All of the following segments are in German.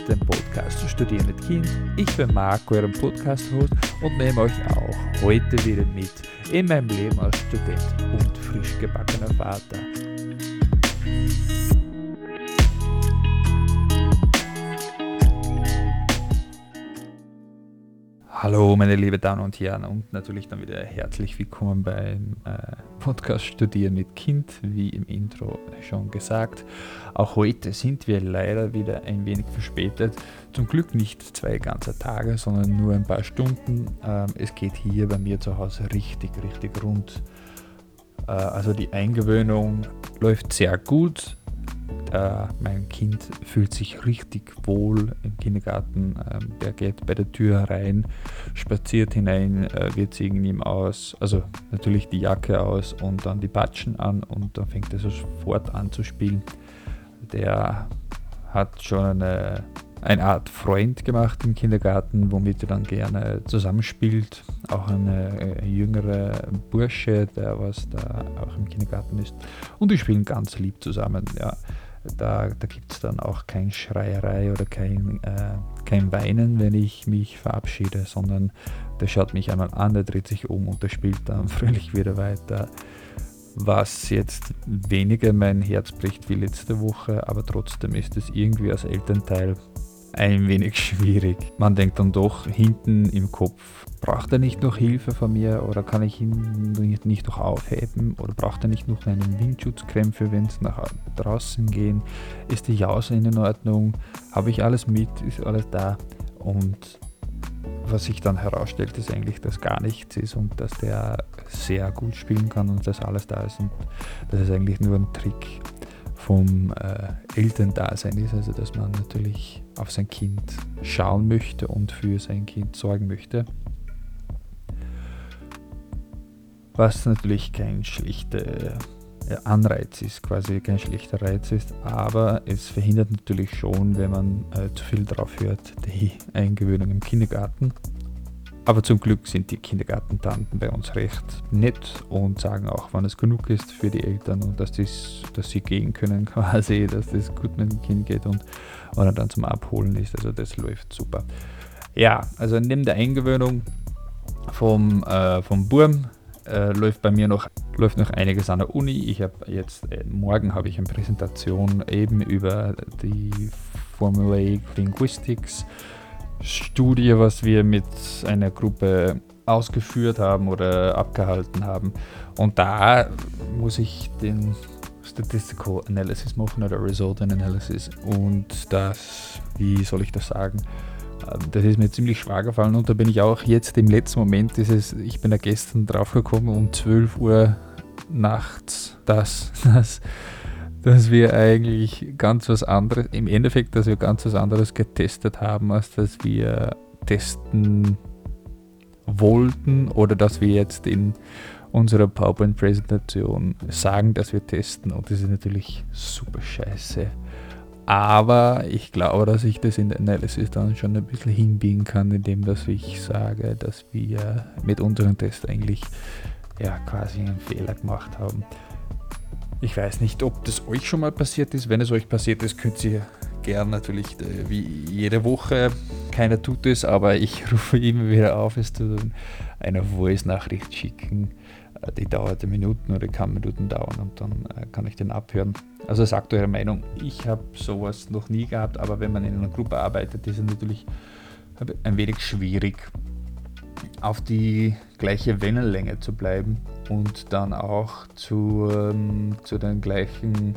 den Podcast zu studieren mit Kind. Ich bin Marco, euer Podcast-Host und nehme euch auch heute wieder mit in meinem Leben als Student und frisch gebackener Vater. Hallo meine lieben Damen und Herren und natürlich dann wieder herzlich willkommen beim äh, Podcast Studieren mit Kind, wie im Intro schon gesagt. Auch heute sind wir leider wieder ein wenig verspätet. Zum Glück nicht zwei ganze Tage, sondern nur ein paar Stunden. Ähm, es geht hier bei mir zu Hause richtig, richtig rund. Äh, also die Eingewöhnung läuft sehr gut äh, mein Kind fühlt sich richtig wohl im Kindergarten. Ähm, der geht bei der Tür rein, spaziert hinein, äh, wir ziehen ihm aus, also natürlich die Jacke aus und dann die Patschen an und dann fängt er sofort an zu spielen. Der hat schon eine, eine Art Freund gemacht im Kindergarten, womit er dann gerne zusammenspielt. Auch ein äh, jüngerer Bursche, der was da auch im Kindergarten ist. Und die spielen ganz lieb zusammen. Ja. Da, da gibt es dann auch kein Schreierei oder kein, äh, kein Weinen, wenn ich mich verabschiede, sondern der schaut mich einmal an, der dreht sich um und der spielt dann fröhlich wieder weiter. Was jetzt weniger mein Herz bricht wie letzte Woche, aber trotzdem ist es irgendwie als Elternteil ein wenig schwierig. Man denkt dann doch hinten im Kopf, braucht er nicht noch Hilfe von mir oder kann ich ihn nicht noch aufheben oder braucht er nicht noch einen Windschutzkrämpfe, wenn es nach draußen gehen? Ist die Jause in Ordnung? Habe ich alles mit? Ist alles da? Und was sich dann herausstellt, ist eigentlich, dass gar nichts ist und dass der sehr gut spielen kann und dass alles da ist und das ist eigentlich nur ein Trick vom äh, Elterndasein ist, also dass man natürlich auf sein Kind schauen möchte und für sein Kind sorgen möchte. Was natürlich kein schlechter äh, Anreiz ist, quasi kein schlechter Reiz ist, aber es verhindert natürlich schon, wenn man äh, zu viel drauf hört, die Eingewöhnung im Kindergarten. Aber zum Glück sind die Kindergartentanten bei uns recht nett und sagen auch, wann es genug ist für die Eltern und dass, dies, dass sie gehen können quasi, dass das gut mit dem Kind geht und wann er dann zum Abholen ist. Also das läuft super. Ja, also neben der Eingewöhnung vom, äh, vom Burm äh, läuft bei mir noch, läuft noch einiges an der Uni. Ich habe jetzt, äh, morgen habe ich eine Präsentation eben über die Formulaic Linguistics Studie, was wir mit einer Gruppe ausgeführt haben oder abgehalten haben. Und da muss ich den Statistical Analysis machen oder Result Analysis. Und das, wie soll ich das sagen? Ähm, das ist mir ziemlich schwer gefallen und da bin ich auch jetzt im letzten Moment, dieses, ich bin da gestern draufgekommen um 12 Uhr nachts, dass, dass dass wir eigentlich ganz was anderes, im Endeffekt, dass wir ganz was anderes getestet haben, als dass wir testen wollten oder dass wir jetzt in unserer PowerPoint-Präsentation sagen, dass wir testen und das ist natürlich super scheiße. Aber ich glaube, dass ich das in der Analysis dann schon ein bisschen hinbiegen kann, indem dass ich sage, dass wir mit unserem Test eigentlich ja, quasi einen Fehler gemacht haben. Ich weiß nicht, ob das euch schon mal passiert ist. Wenn es euch passiert ist, könnt ihr gern natürlich äh, wie jede Woche, keiner tut es, aber ich rufe immer wieder auf, es zu eine Voice-Nachricht schicken. Äh, die dauert Minuten oder kann Minuten dauern und dann äh, kann ich den abhören. Also sagt eure Meinung. Ich habe sowas noch nie gehabt, aber wenn man in einer Gruppe arbeitet, ist es natürlich ein wenig schwierig, auf die gleiche Wellenlänge zu bleiben und dann auch zu, ähm, zu der gleichen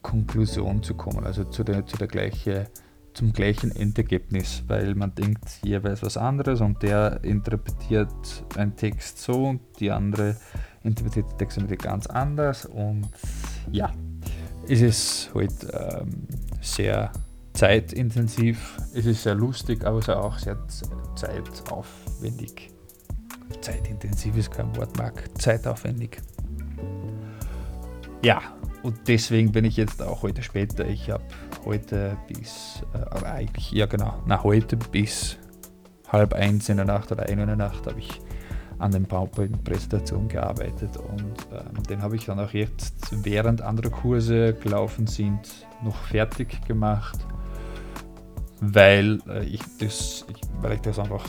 Konklusion zu kommen, also zu der, zu der gleiche, zum gleichen Endergebnis, weil man denkt, weiß was anderes und der interpretiert einen Text so und die andere interpretiert den Text wieder ganz anders und ja, es ist halt ähm, sehr zeitintensiv, es ist sehr lustig, aber es ist auch sehr zeitaufwendig. Zeitintensiv ist kein Wort, Marc. Zeitaufwendig. Ja, und deswegen bin ich jetzt auch heute später. Ich habe heute bis, äh, eigentlich, ja genau, nach heute bis halb eins in der Nacht oder ein in der Nacht habe ich an den PowerPoint-Präsentationen gearbeitet und ähm, den habe ich dann auch jetzt, während andere Kurse gelaufen sind, noch fertig gemacht. Weil, äh, ich das, weil ich das einfach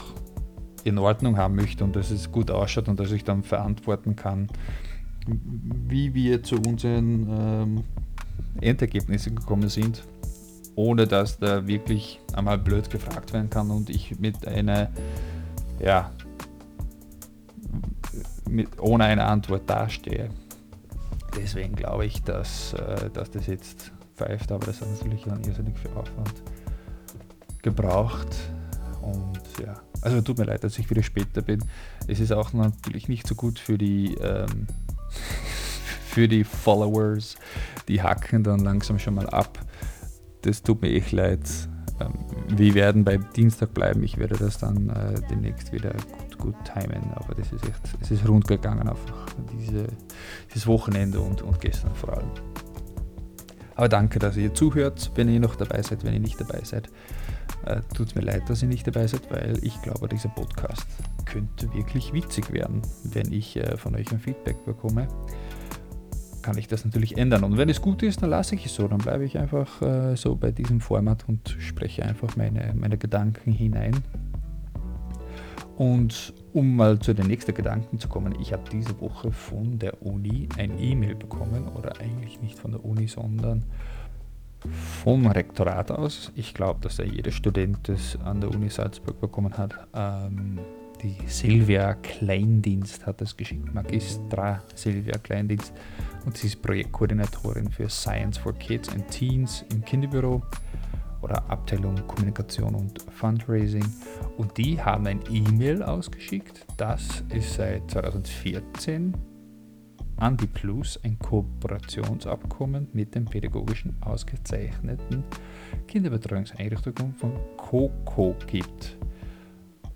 in Ordnung haben möchte und dass es gut ausschaut und dass ich dann verantworten kann, wie wir zu unseren ähm, Endergebnissen gekommen sind, ohne dass da wirklich einmal blöd gefragt werden kann und ich mit einer, ja, mit, ohne eine Antwort dastehe. Deswegen glaube ich, dass, äh, dass das jetzt pfeift, aber das hat natürlich dann irrsinnig viel Aufwand gebraucht. Und ja, also tut mir leid, dass ich wieder später bin. Es ist auch natürlich nicht so gut für die, ähm, für die Followers. Die hacken dann langsam schon mal ab. Das tut mir echt leid. Ähm, wir werden beim Dienstag bleiben. Ich werde das dann äh, demnächst wieder gut, gut timen. Aber das ist echt, es ist rund gegangen einfach diese, dieses Wochenende und, und gestern vor allem. Aber danke, dass ihr zuhört, wenn ihr noch dabei seid, wenn ihr nicht dabei seid. Äh, Tut mir leid, dass ihr nicht dabei seid, weil ich glaube, dieser Podcast könnte wirklich witzig werden, wenn ich äh, von euch ein Feedback bekomme. Kann ich das natürlich ändern. Und wenn es gut ist, dann lasse ich es so. Dann bleibe ich einfach äh, so bei diesem Format und spreche einfach meine, meine Gedanken hinein. Und um mal zu den nächsten Gedanken zu kommen, ich habe diese Woche von der Uni ein E-Mail bekommen, oder eigentlich nicht von der Uni, sondern vom Rektorat aus. Ich glaube, dass da jeder Student das an der Uni Salzburg bekommen hat. Ähm, die Silvia Kleindienst hat das geschickt, Magistra Silvia Kleindienst. Und sie ist Projektkoordinatorin für Science for Kids and Teens im Kinderbüro oder Abteilung Kommunikation und Fundraising. Und die haben ein E-Mail ausgeschickt. Das ist seit 2014 an die Plus ein Kooperationsabkommen mit den pädagogischen ausgezeichneten Kinderbetreuungseinrichtungen von COCO gibt.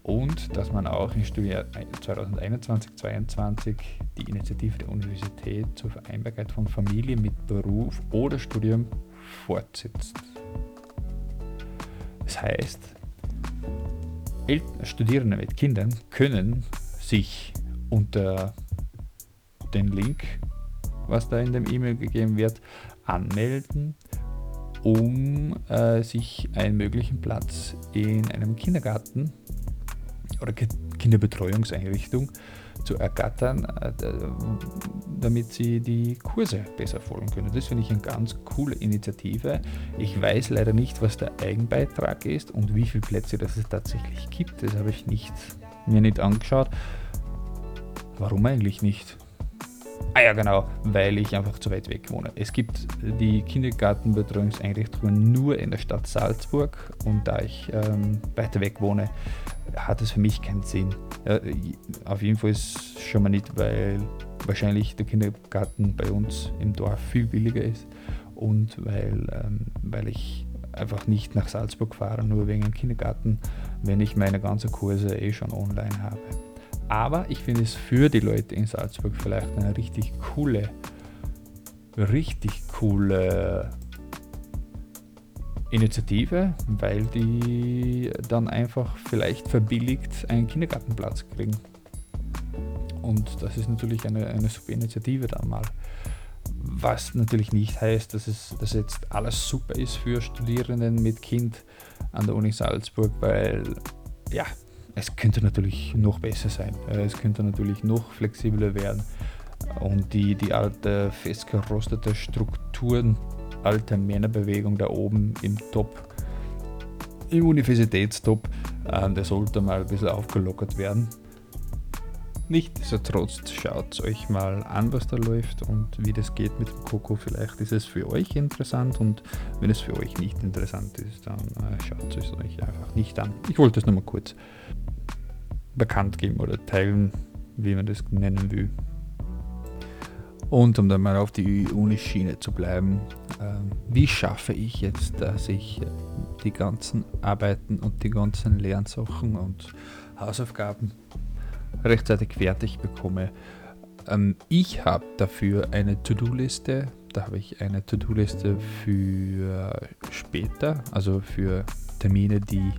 Und dass man auch im Studium 2021-2022 die Initiative der Universität zur Vereinbarkeit von Familie mit Beruf oder Studium fortsetzt. Das heißt, Studierende mit Kindern können sich unter den Link, was da in dem E-Mail gegeben wird, anmelden, um äh, sich einen möglichen Platz in einem Kindergarten oder Kinderbetreuungseinrichtung zu ergattern, äh, damit sie die Kurse besser folgen können. Das finde ich eine ganz coole Initiative. Ich weiß leider nicht, was der Eigenbeitrag ist und wie viele Plätze das es tatsächlich gibt. Das habe ich nicht, mir nicht angeschaut. Warum eigentlich nicht? Ah ja, genau, weil ich einfach zu weit weg wohne. Es gibt die Kindergartenbetreuungseinrichtungen nur in der Stadt Salzburg und da ich ähm, weiter weg wohne, hat es für mich keinen Sinn. Ja, auf jeden Fall ist schon mal nicht, weil wahrscheinlich der Kindergarten bei uns im Dorf viel billiger ist und weil, ähm, weil ich einfach nicht nach Salzburg fahre, nur wegen dem Kindergarten, wenn ich meine ganzen Kurse eh schon online habe. Aber ich finde es für die Leute in Salzburg vielleicht eine richtig coole, richtig coole Initiative, weil die dann einfach vielleicht verbilligt einen Kindergartenplatz kriegen. Und das ist natürlich eine, eine super Initiative dann mal. Was natürlich nicht heißt, dass es dass jetzt alles super ist für Studierenden mit Kind an der Uni Salzburg, weil ja, es könnte natürlich noch besser sein. Es könnte natürlich noch flexibler werden und die, die alte festgerostete Strukturen alte Männerbewegung da oben im Top, im Universitätstop, äh, der sollte mal ein bisschen aufgelockert werden. Nichtsdestotrotz schaut euch mal an, was da läuft und wie das geht mit dem Coco. Vielleicht ist es für euch interessant und wenn es für euch nicht interessant ist, dann äh, schaut es euch einfach nicht an. Ich wollte es nur mal kurz bekannt geben oder teilen, wie man das nennen will. Und um dann mal auf die Unischiene zu bleiben, äh, wie schaffe ich jetzt, dass ich die ganzen Arbeiten und die ganzen Lernsachen und Hausaufgaben rechtzeitig fertig bekomme? Ähm, ich habe dafür eine To-Do-Liste. Da habe ich eine To-Do-Liste für später, also für Termine, die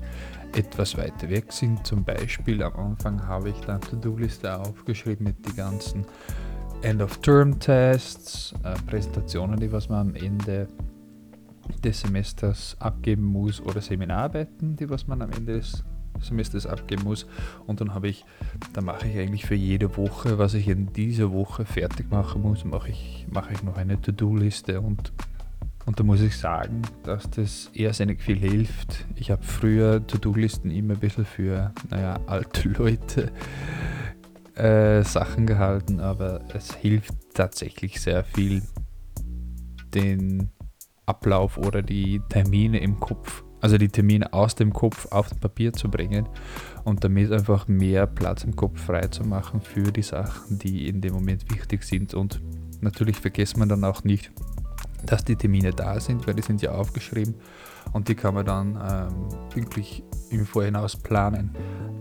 etwas weiter weg sind. Zum Beispiel am Anfang habe ich dann To-Do-Liste aufgeschrieben mit den ganzen End-of-Term-Tests, äh, Präsentationen, die was man am Ende des Semesters abgeben muss oder Seminararbeiten, die was man am Ende des Semesters abgeben muss. Und dann habe ich, da mache ich eigentlich für jede Woche, was ich in dieser Woche fertig machen muss, mache ich, mache ich noch eine To-Do-Liste und und da muss ich sagen, dass das irrsinnig viel hilft. Ich habe früher To-Do-Listen immer ein bisschen für, naja, alte Leute äh, Sachen gehalten, aber es hilft tatsächlich sehr viel, den Ablauf oder die Termine im Kopf, also die Termine aus dem Kopf auf Papier zu bringen und damit einfach mehr Platz im Kopf frei zu machen für die Sachen, die in dem Moment wichtig sind. Und natürlich vergisst man dann auch nicht, dass die Termine da sind, weil die sind ja aufgeschrieben und die kann man dann ähm, wirklich im Vorhinaus planen.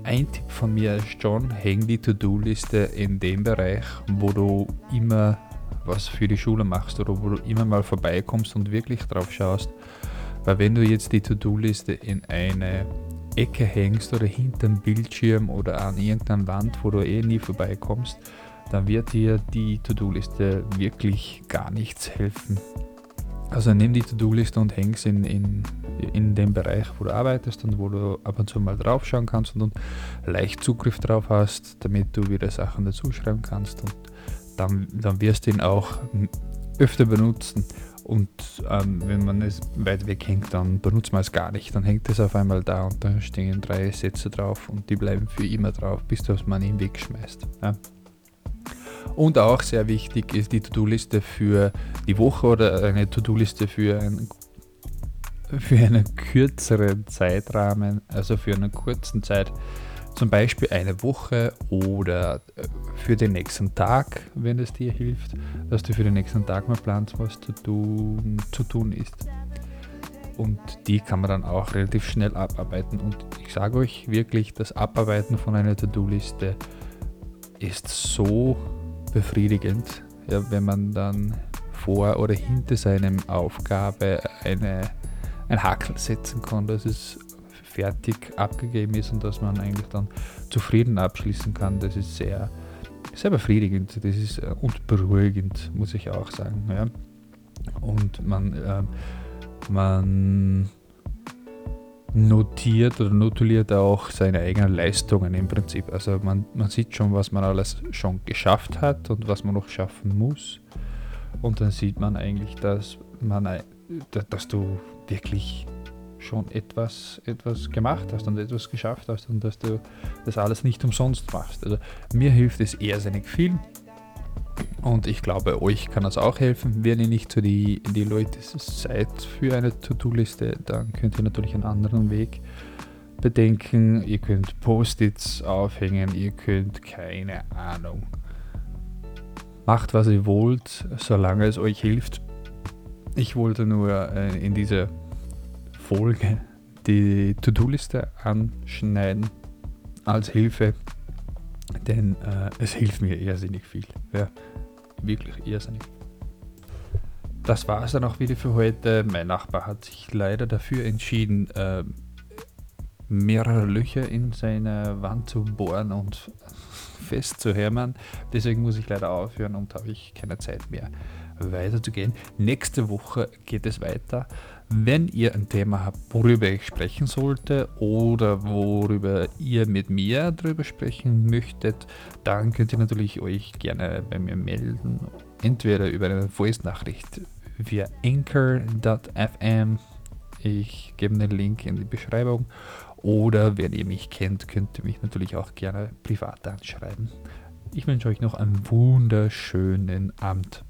Ein Tipp von mir ist schon, häng die To-Do-Liste in dem Bereich, wo du immer was für die Schule machst oder wo du immer mal vorbeikommst und wirklich drauf schaust. Weil wenn du jetzt die To-Do-Liste in eine Ecke hängst oder hinterm Bildschirm oder an irgendeiner Wand, wo du eh nie vorbeikommst, dann wird dir die To-Do-Liste wirklich gar nichts helfen. Also nimm die To-Do-Liste und häng sie in, in, in dem Bereich, wo du arbeitest und wo du ab und zu mal drauf schauen kannst und, und leicht Zugriff drauf hast, damit du wieder Sachen dazu schreiben kannst und dann, dann wirst du ihn auch öfter benutzen. Und ähm, wenn man es weit weg hängt, dann benutzt man es gar nicht. Dann hängt es auf einmal da und da stehen drei Sätze drauf und die bleiben für immer drauf, bis du man ihn wegschmeißt. Ja. Und auch sehr wichtig ist die To-Do-Liste für die Woche oder eine To-Do-Liste für, ein, für einen kürzeren Zeitrahmen, also für einen kurzen Zeit, zum Beispiel eine Woche oder äh, für den nächsten Tag, wenn es dir hilft, dass du für den nächsten Tag mal planst, was zu tun, zu tun ist. Und die kann man dann auch relativ schnell abarbeiten. Und ich sage euch wirklich, das Abarbeiten von einer To-Do-Liste ist so befriedigend, ja, wenn man dann vor oder hinter seinem Aufgabe eine, ein Hakel setzen kann, dass es fertig abgegeben ist und dass man eigentlich dann zufrieden abschließen kann. Das ist sehr, sehr befriedigend das ist, äh, und beruhigend, muss ich auch sagen. Ja. Und man, äh, man notiert oder notuliert auch seine eigenen Leistungen im Prinzip. Also man, man sieht schon, was man alles schon geschafft hat und was man noch schaffen muss. Und dann sieht man eigentlich, dass man dass du wirklich schon etwas, etwas gemacht hast und etwas geschafft hast und dass du das alles nicht umsonst machst. Also mir hilft es irrsinnig viel. Und ich glaube, euch kann das auch helfen. Wenn ihr nicht so die, die Leute seid für eine To-Do-Liste, dann könnt ihr natürlich einen anderen Weg bedenken. Ihr könnt Post-its aufhängen, ihr könnt keine Ahnung. Macht, was ihr wollt, solange es euch hilft. Ich wollte nur äh, in dieser Folge die To-Do-Liste anschneiden als Hilfe, denn äh, es hilft mir irrsinnig viel. Ja wirklich irrsinnig. Das war es dann auch wieder für heute. Mein Nachbar hat sich leider dafür entschieden, äh, mehrere Löcher in seine Wand zu bohren und festzuhämmern. Deswegen muss ich leider aufhören und habe ich keine Zeit mehr weiterzugehen. Nächste Woche geht es weiter. Wenn ihr ein Thema habt, worüber ich sprechen sollte oder worüber ihr mit mir darüber sprechen möchtet, dann könnt ihr natürlich euch gerne bei mir melden. Entweder über eine Voice-Nachricht via anchor.fm. Ich gebe den Link in die Beschreibung. Oder wenn ihr mich kennt, könnt ihr mich natürlich auch gerne privat anschreiben. Ich wünsche euch noch einen wunderschönen Abend.